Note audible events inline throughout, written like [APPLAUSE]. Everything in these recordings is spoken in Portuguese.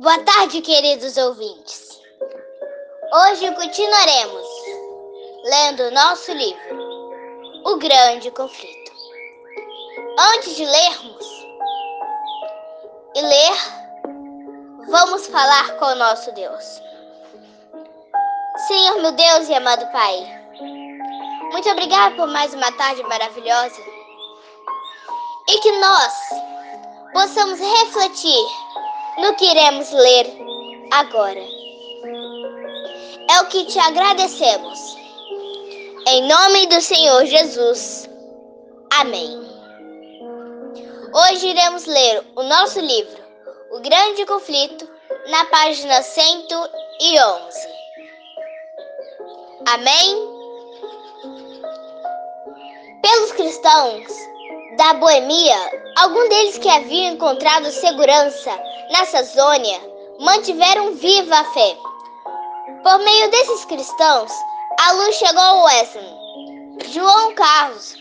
Boa tarde, queridos ouvintes. Hoje continuaremos lendo nosso livro, O Grande Conflito. Antes de lermos e ler, vamos falar com o nosso Deus. Senhor, meu Deus e amado Pai, muito obrigado por mais uma tarde maravilhosa e que nós possamos refletir no que iremos ler agora. É o que te agradecemos. Em nome do Senhor Jesus. Amém. Hoje iremos ler o nosso livro, O Grande Conflito, na página 111. Amém? Pelos cristãos da Boemia, algum deles que haviam encontrado segurança na Sazônia mantiveram viva a fé. Por meio desses cristãos, a luz chegou a Wesley. João Carlos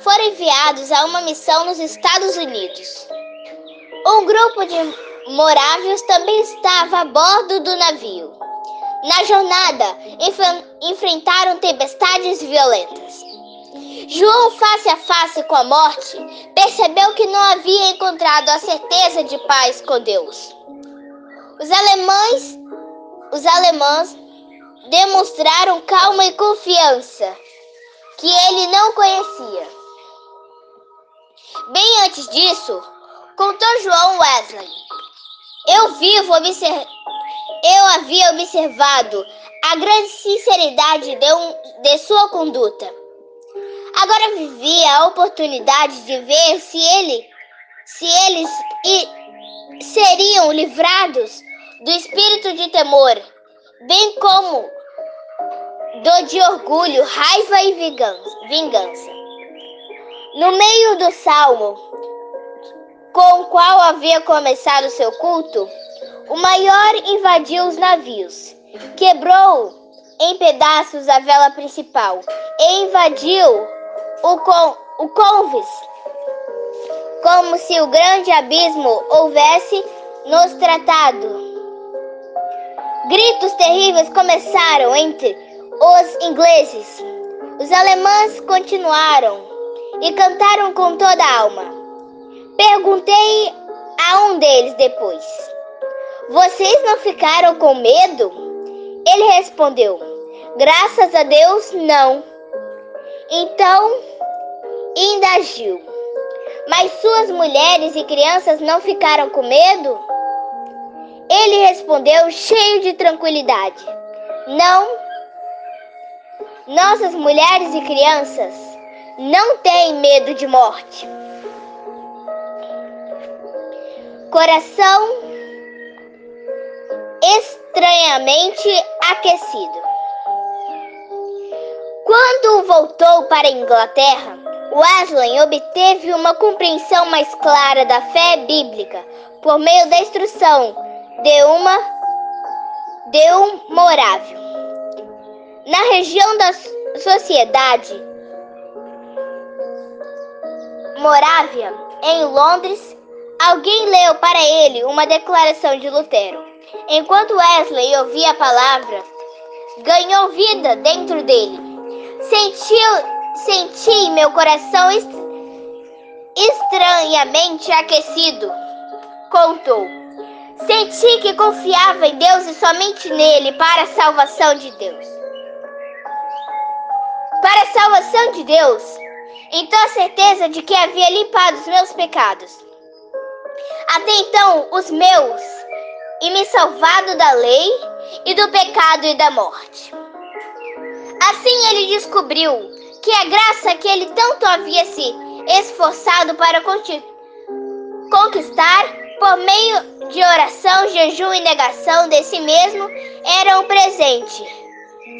foram enviados a uma missão nos Estados Unidos. Um grupo de morávios também estava a bordo do navio. Na jornada, enf enfrentaram tempestades violentas. João, face a face com a morte, percebeu que não havia encontrado a certeza de paz com Deus. Os alemães, os alemães demonstraram calma e confiança que ele não conhecia. Bem antes disso, contou João Wesley. Eu vivo eu havia observado a grande sinceridade de, um, de sua conduta Agora vivia a oportunidade de ver se ele, se eles seriam livrados do espírito de temor, bem como do de orgulho, raiva e vingança. No meio do salmo com o qual havia começado seu culto, o maior invadiu os navios, quebrou em pedaços a vela principal e invadiu o, con, o convis, como se o grande abismo houvesse nos tratado. Gritos terríveis começaram entre os ingleses. Os alemães continuaram e cantaram com toda a alma. Perguntei a um deles depois: Vocês não ficaram com medo? Ele respondeu: Graças a Deus, não. Então ainda agiu. Mas suas mulheres e crianças não ficaram com medo? Ele respondeu cheio de tranquilidade: Não. Nossas mulheres e crianças não têm medo de morte. Coração estranhamente aquecido. Quando voltou para a Inglaterra, Wesley obteve uma compreensão mais clara da fé bíblica por meio da instrução de uma de um morávio. Na região da sociedade Morávia, em Londres, alguém leu para ele uma declaração de Lutero. Enquanto Wesley ouvia a palavra, ganhou vida dentro dele. Sentiu Senti meu coração est estranhamente aquecido, contou. Senti que confiava em Deus e somente nele para a salvação de Deus. Para a salvação de Deus, então a certeza de que havia limpado os meus pecados. Até então, os meus, e me salvado da lei e do pecado e da morte. Assim ele descobriu que a graça que ele tanto havia se esforçado para conquistar por meio de oração, jejum e negação de si mesmo era um presente.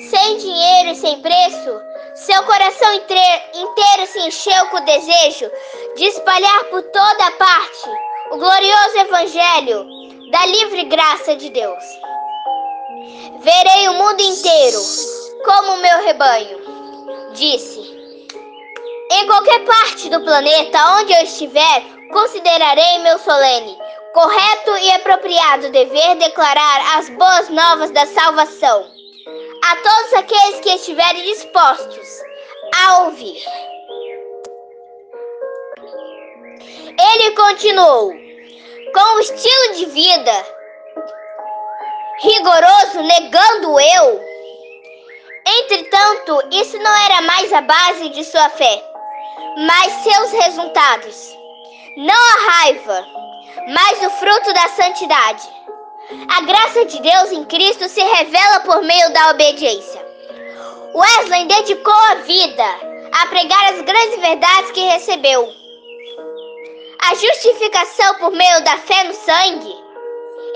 Sem dinheiro e sem preço, seu coração inteiro se encheu com o desejo de espalhar por toda parte o glorioso Evangelho da livre graça de Deus. Verei o mundo inteiro como meu rebanho disse: Em qualquer parte do planeta onde eu estiver, considerarei meu solene correto e apropriado dever declarar as boas novas da salvação a todos aqueles que estiverem dispostos a ouvir. Ele continuou: com o estilo de vida rigoroso, negando eu. Entretanto, isso não era mais a base de sua fé, mas seus resultados. Não a raiva, mas o fruto da santidade. A graça de Deus em Cristo se revela por meio da obediência. Wesley dedicou a vida a pregar as grandes verdades que recebeu. A justificação por meio da fé no sangue,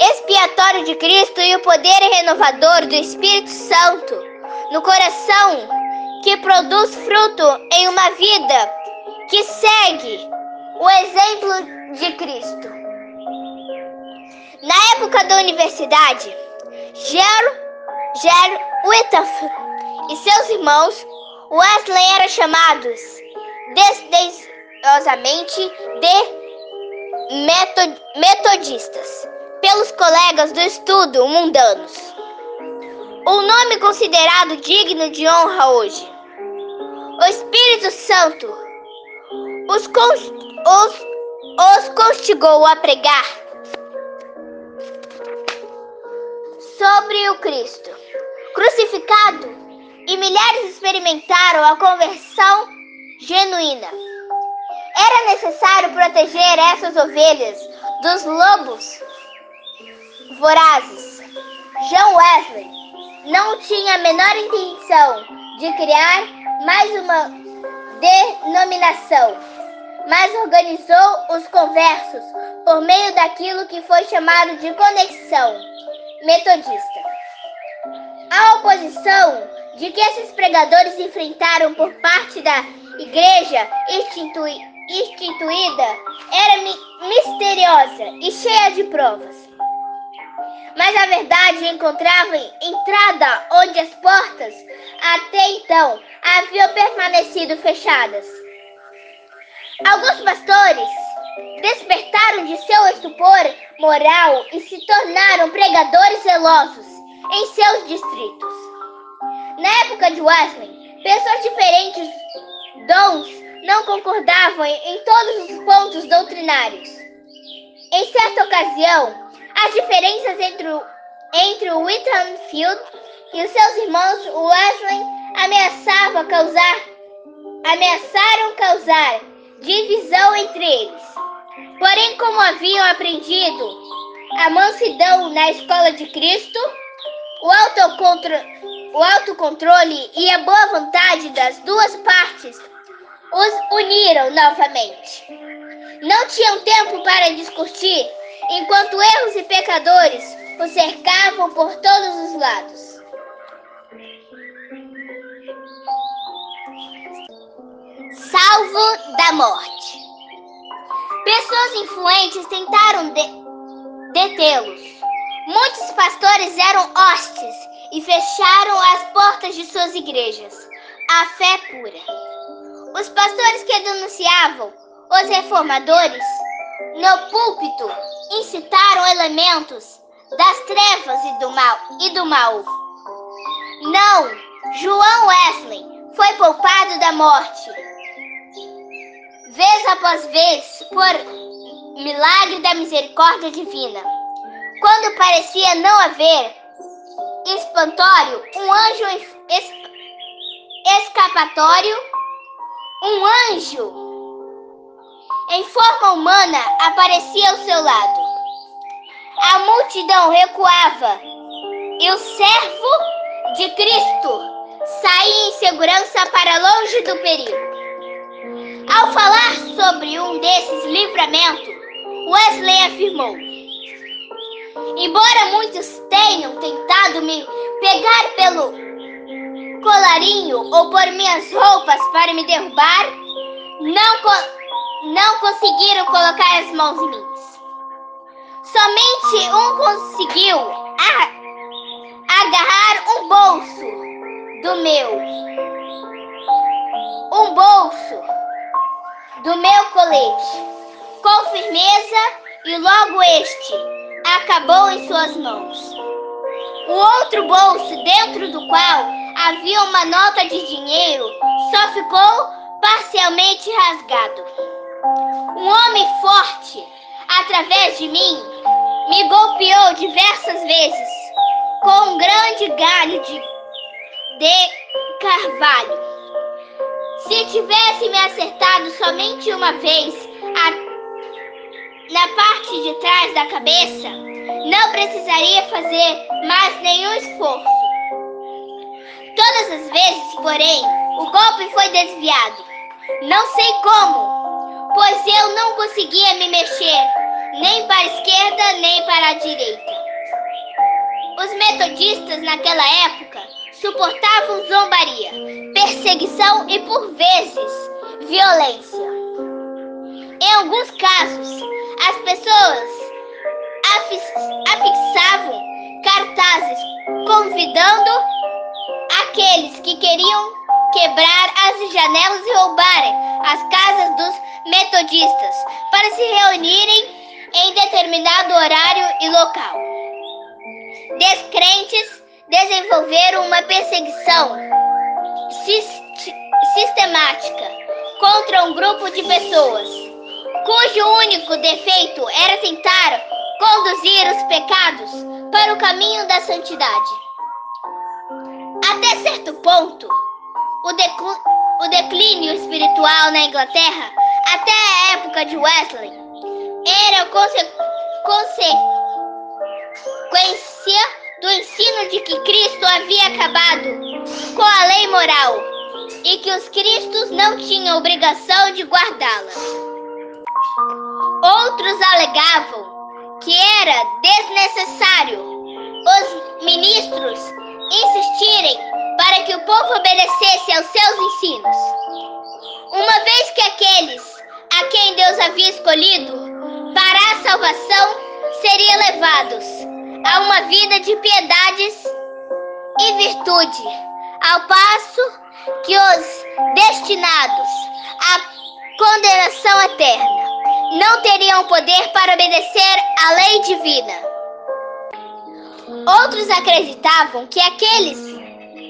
expiatório de Cristo e o poder renovador do Espírito Santo no coração que produz fruto em uma vida que segue o exemplo de Cristo. Na época da universidade, Ger, Ger Whittaker e seus irmãos Wesley eram chamados desdenhosamente de metodistas pelos colegas do estudo mundanos. Um nome considerado digno de honra hoje. O Espírito Santo os, os, os constigou a pregar sobre o Cristo crucificado e milhares experimentaram a conversão genuína. Era necessário proteger essas ovelhas dos lobos vorazes. John Wesley não tinha a menor intenção de criar mais uma denominação, mas organizou os conversos por meio daquilo que foi chamado de conexão metodista. A oposição de que esses pregadores enfrentaram por parte da igreja institui instituída era mi misteriosa e cheia de provas. Mas a verdade encontrava entrada onde as portas até então haviam permanecido fechadas. Alguns pastores despertaram de seu estupor moral e se tornaram pregadores zelosos em seus distritos. Na época de Wesley, pessoas diferentes dons não concordavam em todos os pontos doutrinários. Em certa ocasião, as diferenças entre o, entre o Whitfield e os seus irmãos Wesley ameaçavam causar, ameaçaram causar divisão entre eles. Porém, como haviam aprendido a mansidão na escola de Cristo, o, autocontrole, o autocontrole e a boa vontade das duas partes os uniram novamente. Não tinham tempo para discutir, enquanto erros e pecadores o cercavam por todos os lados. Salvo da morte. Pessoas influentes tentaram de detê-los. Muitos pastores eram hostes e fecharam as portas de suas igrejas. A fé pura. Os pastores que denunciavam os reformadores no púlpito incitaram elementos das trevas e do mal e do mal. Não, João Wesley foi poupado da morte. Vez após vez, por milagre da misericórdia divina. Quando parecia não haver espantório, um anjo es escapatório, um anjo em forma humana aparecia ao seu lado. A multidão recuava e o servo de Cristo saía em segurança para longe do perigo. Ao falar sobre um desses livramentos, Wesley afirmou: Embora muitos tenham tentado me pegar pelo colarinho ou por minhas roupas para me derrubar, não não conseguiram colocar as mãos em mim. Somente um conseguiu agarrar um bolso do meu. Um bolso do meu colete. Com firmeza e logo este acabou em suas mãos. O outro bolso, dentro do qual havia uma nota de dinheiro, só ficou parcialmente rasgado. Um homem forte, através de mim, me golpeou diversas vezes com um grande galho de, de carvalho. Se tivesse me acertado somente uma vez a, na parte de trás da cabeça, não precisaria fazer mais nenhum esforço. Todas as vezes, porém, o golpe foi desviado. Não sei como, pois eu não conseguia me mexer, nem para a esquerda nem para a direita. Os metodistas naquela época suportavam zombaria, perseguição e, por vezes, violência. Em alguns casos, as pessoas afixavam cartazes convidando aqueles que queriam quebrar as janelas e roubarem as casas dos metodistas para se reunirem em determinado horário e local. Descrentes desenvolveram uma perseguição sistemática contra um grupo de pessoas, cujo único defeito era tentar conduzir os pecados para o caminho da santidade. Até certo ponto, o, decl o declínio espiritual na Inglaterra, até a época de Wesley, era conse consequência do ensino de que Cristo havia acabado com a lei moral e que os cristos não tinham obrigação de guardá-la. Outros alegavam que era desnecessário os ministros insistirem para que o povo obedecesse aos seus ensinos, uma vez que aqueles a quem Deus havia escolhido para a salvação seriam levados a uma vida de piedades e virtude, ao passo que os destinados à condenação eterna não teriam poder para obedecer à lei divina. Outros acreditavam que aqueles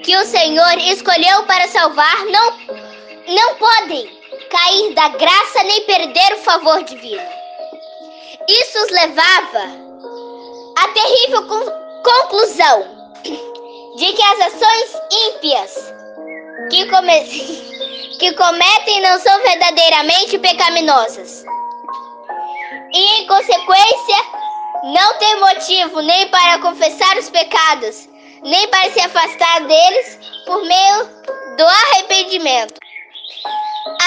que o Senhor escolheu para salvar não, não podem cair da graça nem perder o favor divino. Isso os levava a terrível conclusão de que as ações ímpias que, come [LAUGHS] que cometem não são verdadeiramente pecaminosas. E, em consequência, não tem motivo nem para confessar os pecados, nem para se afastar deles por meio do arrependimento.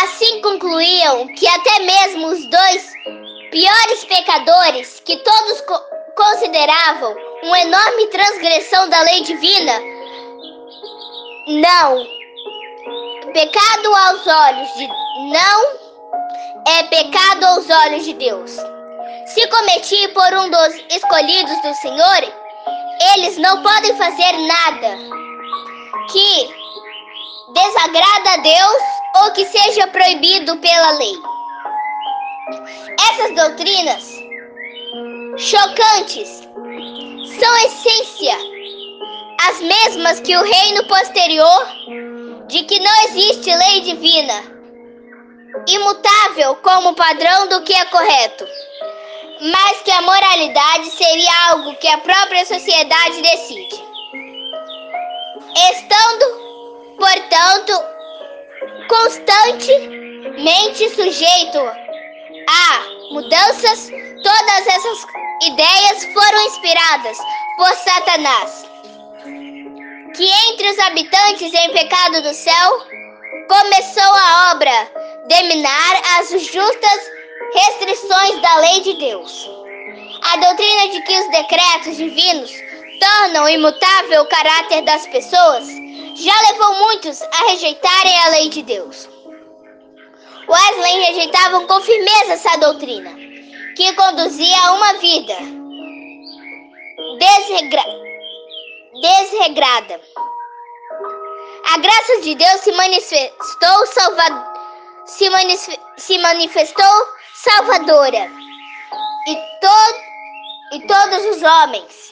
Assim concluíam que até mesmo os dois piores pecadores que todos consideravam uma enorme transgressão da lei divina? Não. Pecado aos olhos de não é pecado aos olhos de Deus. Se cometi por um dos escolhidos do Senhor, eles não podem fazer nada que desagrada a Deus ou que seja proibido pela lei. Essas doutrinas chocantes são essência as mesmas que o reino posterior de que não existe lei divina, imutável como padrão do que é correto, mas que a moralidade seria algo que a própria sociedade decide. Estando, portanto, constantemente sujeito a mudanças, todas essas ideias foram inspiradas por Satanás, que entre os habitantes em pecado do céu começou a obra de minar as justas restrições da lei de Deus. A doutrina de que os decretos divinos tornam imutável o caráter das pessoas já levou muitos a rejeitarem a lei de Deus. Wesley rejeitava com firmeza essa doutrina, que conduzia a uma vida desregra... desregrada. A graça de Deus se manifestou, salva... se, manif... se manifestou salvadora e, to e todos os homens.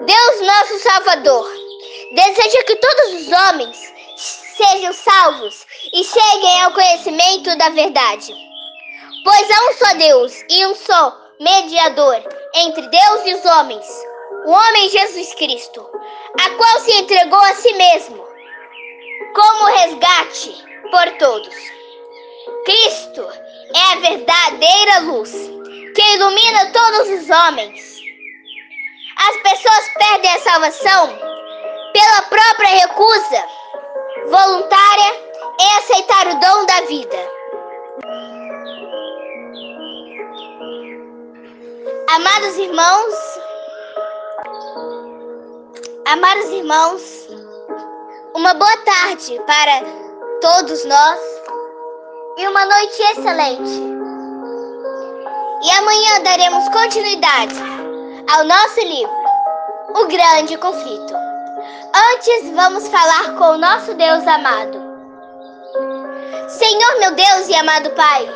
Deus, nosso Salvador, deseja que todos os homens sejam salvos e cheguem ao conhecimento da verdade. Pois há um só Deus e um só mediador entre Deus e os homens, o homem Jesus Cristo, a qual se entregou a si mesmo como resgate por todos. Cristo é a verdadeira luz que ilumina todos os homens. As pessoas perdem a salvação pela própria recusa voluntária em aceitar o dom da vida. Amados irmãos, amados irmãos, uma boa tarde para todos nós e uma noite excelente. E amanhã daremos continuidade ao nosso livro, O Grande Conflito. Antes, vamos falar com o nosso Deus amado. Senhor, meu Deus e amado Pai,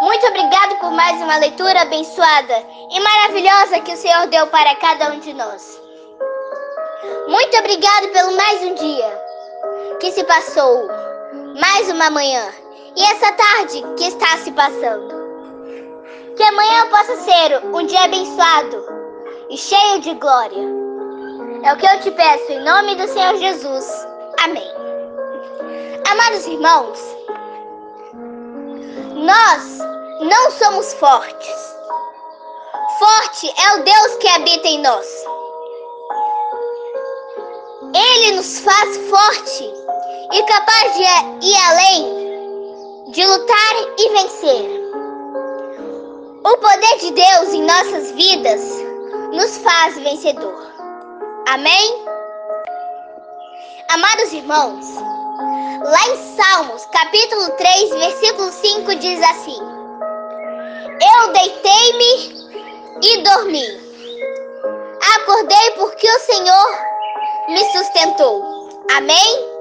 muito obrigado por mais uma leitura abençoada e maravilhosa que o Senhor deu para cada um de nós. Muito obrigado pelo mais um dia que se passou, mais uma manhã e essa tarde que está se passando. Que amanhã possa ser um dia abençoado e cheio de glória. É o que eu te peço em nome do Senhor Jesus. Amém. Amados irmãos, nós não somos fortes. Forte é o Deus que habita em nós. Ele nos faz forte e capaz de ir além, de lutar e vencer. O poder de Deus em nossas vidas nos faz vencedor. Amém? Amados irmãos, lá em Salmos, capítulo 3, versículo 5 diz assim: Eu deitei-me e dormi. Acordei porque o Senhor me sustentou. Amém?